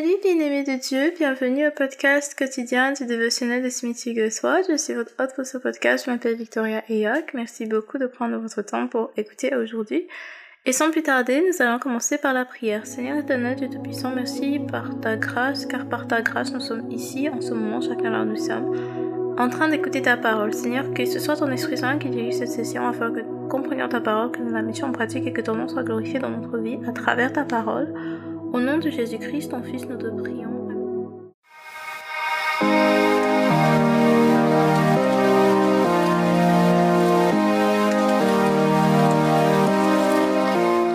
bien-aimés de Dieu, bienvenue au podcast quotidien du dévotionnel de Smith Wigglesworth. Je suis votre hôte pour ce podcast, je m'appelle Victoria Ayok. Merci beaucoup de prendre votre temps pour écouter aujourd'hui. Et sans plus tarder, nous allons commencer par la prière. Seigneur éternel, Dieu Tout-Puissant, merci par ta grâce, car par ta grâce nous sommes ici en ce moment, chacun là où nous sommes, en train d'écouter ta parole. Seigneur, que ce soit ton Esprit Saint qui dirige cette session afin que nous comprenions ta parole, que nous la mettions en pratique et que ton nom soit glorifié dans notre vie à travers ta parole. Au nom de Jésus-Christ, ton Fils, nous te prions.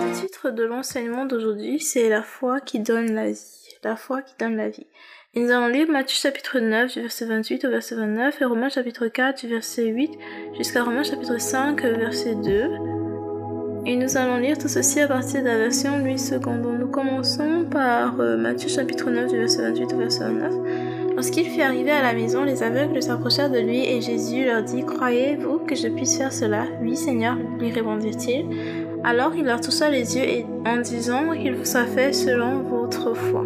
Le titre de l'enseignement d'aujourd'hui, c'est la foi qui donne la vie. La foi qui donne la vie. Et nous allons lire Matthieu chapitre 9 du verset 28 au verset 29 et Romains chapitre 4 du verset 8 jusqu'à Romains chapitre 5 verset 2. Et nous allons lire tout ceci à partir de la version Louis II. Donc nous commençons par euh, Matthieu chapitre 9 du verset 28 au verset 29. Lorsqu'il fut arrivé à la maison, les aveugles s'approchèrent de lui et Jésus leur dit, Croyez-vous que je puisse faire cela? Oui Seigneur, lui répondirent-ils. Alors il leur toucha les yeux et en disant qu'il vous soit fait selon votre foi.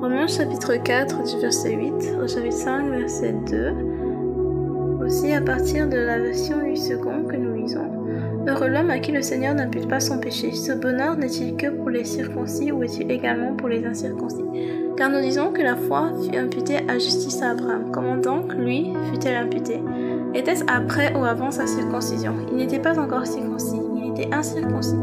Romains chapitre 4 du verset 8 au chapitre 5 verset 2. Aussi à partir de la version Louis II que nous lisons. Heureux l'homme à qui le Seigneur n'impute pas son péché. Ce bonheur n'est-il que pour les circoncis ou est-il également pour les incirconcis? Car nous disons que la foi fut imputée à justice à Abraham. Comment donc, lui, fut-elle imputée? Était-ce après ou avant sa circoncision? Il n'était pas encore circoncis, il était incirconcis.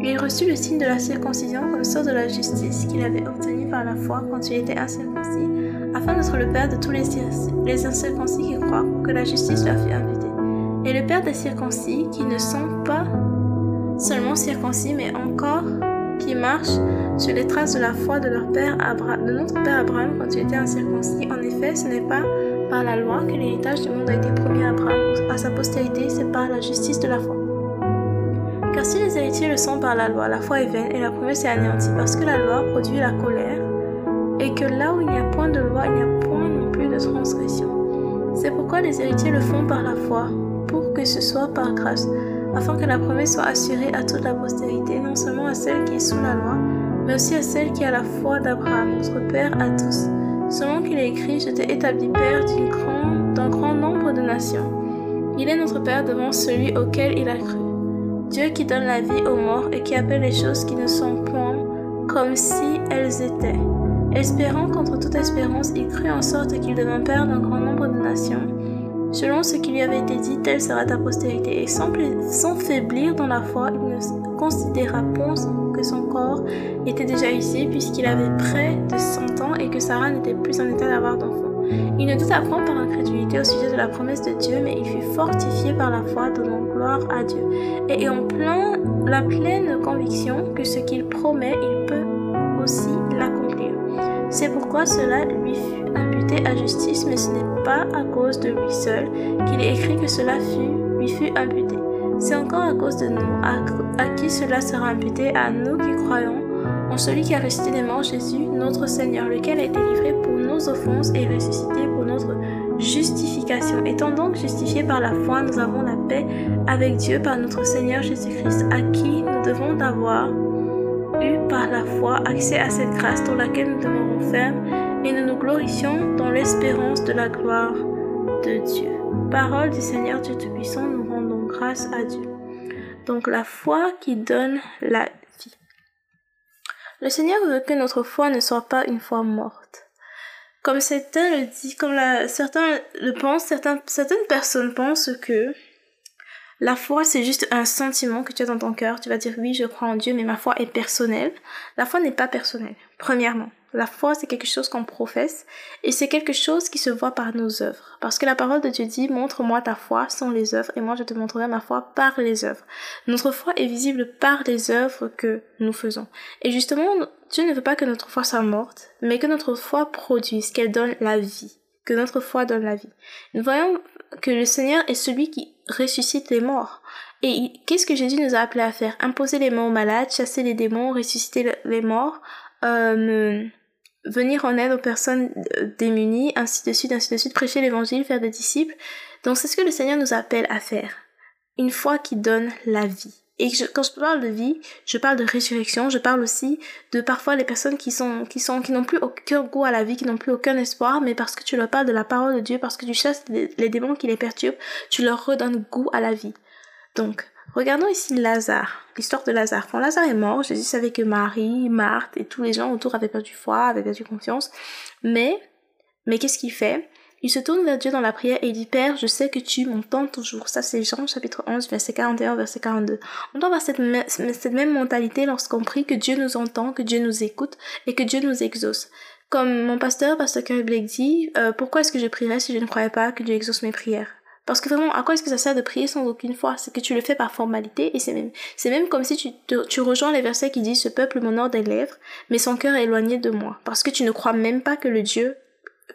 Il reçut le signe de la circoncision comme sort de la justice qu'il avait obtenu par la foi quand il était incirconcis, afin d'être le père de tous les, les incirconcis qui croient, que la justice leur fut imputée et le Père des circoncis qui ne sont pas seulement circoncis, mais encore qui marchent sur les traces de la foi de, leur père de notre Père Abraham quand il était incirconcis. En effet, ce n'est pas par la loi que l'héritage du monde a été promis à Abraham, à sa postérité, c'est par la justice de la foi. Car si les héritiers le sont par la loi, la foi est vaine et la promesse est anéantie, parce que la loi produit la colère, et que là où il n'y a point de loi, il n'y a point non plus de transgression. C'est pourquoi les héritiers le font par la foi, pour que ce soit par grâce, afin que la promesse soit assurée à toute la postérité, non seulement à celle qui est sous la loi, mais aussi à celle qui a la foi d'Abraham, notre Père à tous. Selon qu'il est écrit, je t'ai établi Père d'un grand, grand nombre de nations. Il est notre Père devant celui auquel il a cru. Dieu qui donne la vie aux morts et qui appelle les choses qui ne sont point comme si elles étaient. Espérant contre toute espérance, il crut en sorte qu'il devint Père d'un grand nombre de nations Selon ce qui lui avait été dit, telle sera ta postérité. Et sans, faiblir dans la foi, il ne considéra point que son corps était déjà ici, puisqu'il avait près de 100 ans et que Sarah n'était plus en état d'avoir d'enfant. Il ne douta point par incrédulité au sujet de la promesse de Dieu, mais il fut fortifié par la foi, donnant gloire à Dieu. Et en plein la pleine conviction que ce qu'il promet, il peut aussi l'accomplir. C'est pourquoi cela lui fut imputé à justice, mais ce n'est pas à cause de lui seul qu'il est écrit que cela lui fut imputé. C'est encore à cause de nous, à, qui cela sera imputé, à nous qui croyons en celui qui a ressuscité des morts, Jésus, notre Seigneur, lequel a été livré pour nos offenses et ressuscité pour notre justification. Étant donc justifiés par la foi, nous avons la paix avec Dieu par notre Seigneur Jésus-Christ, à qui nous devons avoir eu par la foi accès à cette grâce dans laquelle nous demeurons fermes et nous nous glorifions dans l'espérance de la gloire de Dieu. Parole du Seigneur Dieu Tout-Puissant, nous rendons grâce à Dieu. Donc la foi qui donne la vie. Le Seigneur veut que notre foi ne soit pas une foi morte. Comme certains le disent, comme certains le pensent, certaines personnes pensent que la foi, c'est juste un sentiment que tu as dans ton cœur. Tu vas dire oui, je crois en Dieu, mais ma foi est personnelle. La foi n'est pas personnelle, premièrement. La foi, c'est quelque chose qu'on professe et c'est quelque chose qui se voit par nos œuvres. Parce que la parole de Dieu dit, montre-moi ta foi sans les œuvres et moi je te montrerai ma foi par les œuvres. Notre foi est visible par les œuvres que nous faisons. Et justement, Dieu ne veut pas que notre foi soit morte, mais que notre foi produise, qu'elle donne la vie. Que notre foi donne la vie. Nous voyons que le Seigneur est celui qui ressuscite les morts. Et qu'est-ce que Jésus nous a appelé à faire? Imposer les mains aux malades, chasser les démons, ressusciter les morts, euh, venir en aide aux personnes euh, démunies, ainsi de suite, ainsi de suite, prêcher l'évangile, faire des disciples. Donc c'est ce que le Seigneur nous appelle à faire. Une foi qui donne la vie. Et quand je parle de vie, je parle de résurrection, je parle aussi de parfois les personnes qui sont, qui sont, qui n'ont plus aucun goût à la vie, qui n'ont plus aucun espoir, mais parce que tu leur parles de la parole de Dieu, parce que tu chasses les, démons qui les perturbent, tu leur redonnes goût à la vie. Donc, regardons ici Lazare, l'histoire de Lazare. Quand Lazare est mort, Jésus savait que Marie, Marthe et tous les gens autour avaient perdu foi, avaient perdu confiance, mais, mais qu'est-ce qu'il fait? Il se tourne vers Dieu dans la prière et il dit Père, je sais que tu m'entends toujours. Ça, c'est Jean chapitre 11, verset 41, verset 42. On doit avoir cette, cette même mentalité lorsqu'on prie que Dieu nous entend, que Dieu nous écoute et que Dieu nous exauce. Comme mon pasteur, pasteur Kerry Blake dit, euh, pourquoi est-ce que je prierais si je ne croyais pas que Dieu exauce mes prières? Parce que vraiment, à quoi est-ce que ça sert de prier sans aucune foi? C'est que tu le fais par formalité et c'est même, c'est même comme si tu, tu rejoins les versets qui disent ce peuple m'honore des lèvres, mais son cœur est éloigné de moi. Parce que tu ne crois même pas que le Dieu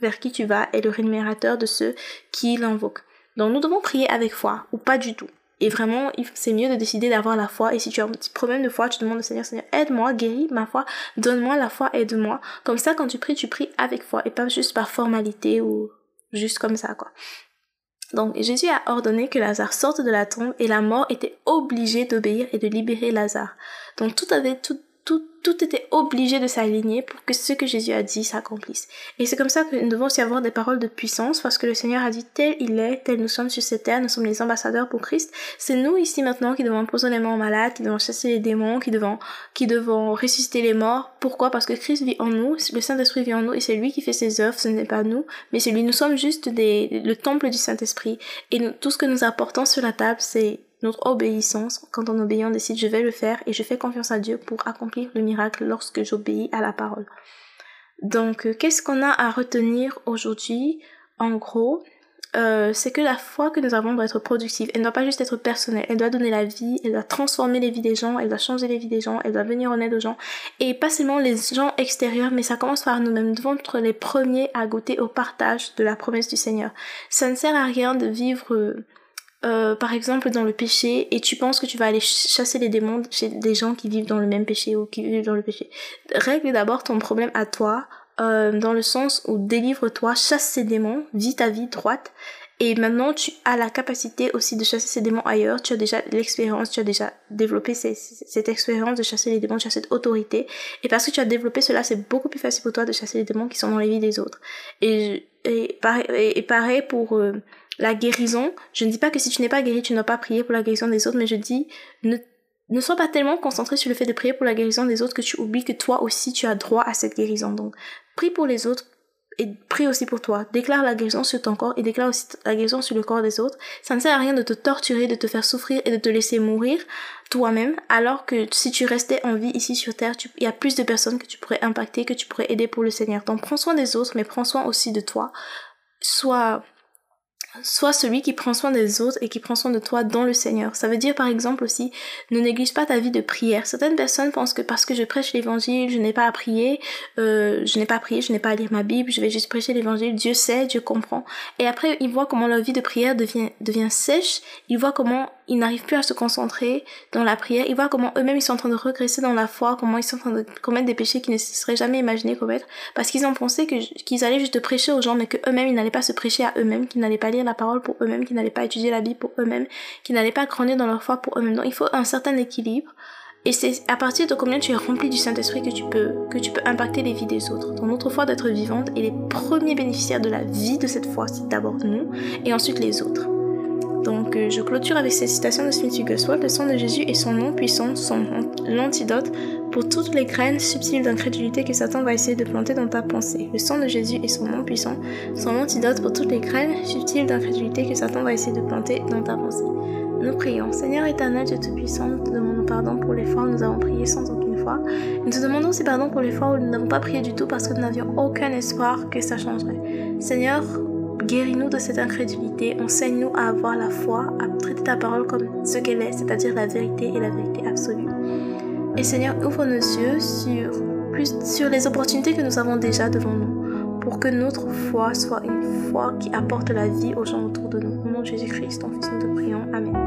vers qui tu vas est le rémunérateur de ceux qui l'invoquent. Donc nous devons prier avec foi ou pas du tout. Et vraiment, c'est mieux de décider d'avoir la foi. Et si tu as un petit problème de foi, tu demandes au Seigneur, Seigneur, aide-moi, guéris ma foi, donne-moi la foi, aide-moi. Comme ça, quand tu pries, tu pries avec foi et pas juste par formalité ou juste comme ça, quoi. Donc Jésus a ordonné que Lazare sorte de la tombe et la mort était obligée d'obéir et de libérer Lazare. Donc tout avait tout tout, tout était obligé de s'aligner pour que ce que Jésus a dit s'accomplisse. Et c'est comme ça que nous devons aussi avoir des paroles de puissance parce que le Seigneur a dit tel il est, tel nous sommes sur cette terre, nous sommes les ambassadeurs pour Christ. C'est nous ici maintenant qui devons poser les mains aux malades, qui devons chasser les démons, qui devons, qui devons ressusciter les morts. Pourquoi? Parce que Christ vit en nous, le Saint-Esprit vit en nous et c'est lui qui fait ses œuvres, ce n'est pas nous, mais c'est lui. Nous sommes juste des, le temple du Saint-Esprit et tout ce que nous apportons sur la table, c'est notre obéissance, quand on obéit, on décide je vais le faire et je fais confiance à Dieu pour accomplir le miracle lorsque j'obéis à la parole. Donc, euh, qu'est-ce qu'on a à retenir aujourd'hui? En gros, euh, c'est que la foi que nous avons doit être productive. Elle ne doit pas juste être personnelle. Elle doit donner la vie, elle doit transformer les vies des gens, elle doit changer les vies des gens, elle doit venir en aide aux gens. Et pas seulement les gens extérieurs, mais ça commence par nous-mêmes. Nous devons être les premiers à goûter au partage de la promesse du Seigneur. Ça ne sert à rien de vivre euh, par exemple dans le péché et tu penses que tu vas aller chasser les démons chez des gens qui vivent dans le même péché ou qui vivent dans le péché. Règle d'abord ton problème à toi, euh, dans le sens où délivre-toi, chasse ces démons, vis ta vie droite et maintenant tu as la capacité aussi de chasser ces démons ailleurs, tu as déjà l'expérience, tu as déjà développé cette expérience de chasser les démons, tu as cette autorité et parce que tu as développé cela c'est beaucoup plus facile pour toi de chasser les démons qui sont dans les vies des autres. Et, et, pareil, pour... Euh, la guérison, je ne dis pas que si tu n'es pas guéri, tu n'as pas prié pour la guérison des autres, mais je dis ne, ne sois pas tellement concentré sur le fait de prier pour la guérison des autres que tu oublies que toi aussi tu as droit à cette guérison. Donc, prie pour les autres et prie aussi pour toi. Déclare la guérison sur ton corps et déclare aussi la guérison sur le corps des autres. Ça ne sert à rien de te torturer, de te faire souffrir et de te laisser mourir toi-même, alors que si tu restais en vie ici sur Terre, il y a plus de personnes que tu pourrais impacter, que tu pourrais aider pour le Seigneur. Donc prends soin des autres, mais prends soin aussi de toi. Sois Sois celui qui prend soin des autres et qui prend soin de toi dans le Seigneur. Ça veut dire par exemple aussi, ne néglige pas ta vie de prière. Certaines personnes pensent que parce que je prêche l'évangile, je n'ai pas à prier, euh, je n'ai pas à prier, je n'ai pas à lire ma Bible, je vais juste prêcher l'évangile. Dieu sait, Dieu comprend. Et après, ils voient comment leur vie de prière devient, devient sèche, ils voient comment ils n'arrivent plus à se concentrer dans la prière, ils voient comment eux-mêmes ils sont en train de regresser dans la foi, comment ils sont en train de commettre des péchés qu'ils ne se seraient jamais imaginés commettre, parce qu'ils ont pensé qu'ils allaient juste prêcher aux gens, mais que eux-mêmes ils n'allaient pas se prêcher à eux-mêmes, qu'ils n'allaient pas lire la parole pour eux-mêmes, qu'ils n'allaient pas étudier la Bible pour eux-mêmes, qu'ils n'allaient pas grandir dans leur foi pour eux-mêmes. Donc il faut un certain équilibre. Et c'est à partir de combien tu es rempli du Saint-Esprit que tu peux que tu peux impacter les vies des autres. Dans notre foi d'être vivante et les premiers bénéficiaires de la vie de cette foi, c'est d'abord nous et ensuite les autres. Donc euh, je clôture avec cette citation de Smith Wigglesworth, le sang de Jésus et son nom puissant sont l'antidote pour toutes les graines subtiles d'incrédulité que Satan va essayer de planter dans ta pensée. Le sang de Jésus et son nom puissant sont l'antidote pour toutes les graines subtiles d'incrédulité que Satan va essayer de planter dans ta pensée. Nous prions. Seigneur éternel, Dieu Tout-Puissant, nous te demandons pardon pour les fois où nous avons prié sans aucune foi. Nous te demandons aussi pardon pour les fois où nous n'avons pas prié du tout parce que nous n'avions aucun espoir que ça changerait. Seigneur, Guéris-nous de cette incrédulité, enseigne-nous à avoir la foi, à traiter ta parole comme ce qu'elle est, c'est-à-dire la vérité et la vérité absolue. Et Seigneur, ouvre nos yeux sur, plus, sur les opportunités que nous avons déjà devant nous, pour que notre foi soit une foi qui apporte la vie aux gens autour de nous. Au nom de Jésus-Christ, ton Fils, nous te prions. Amen.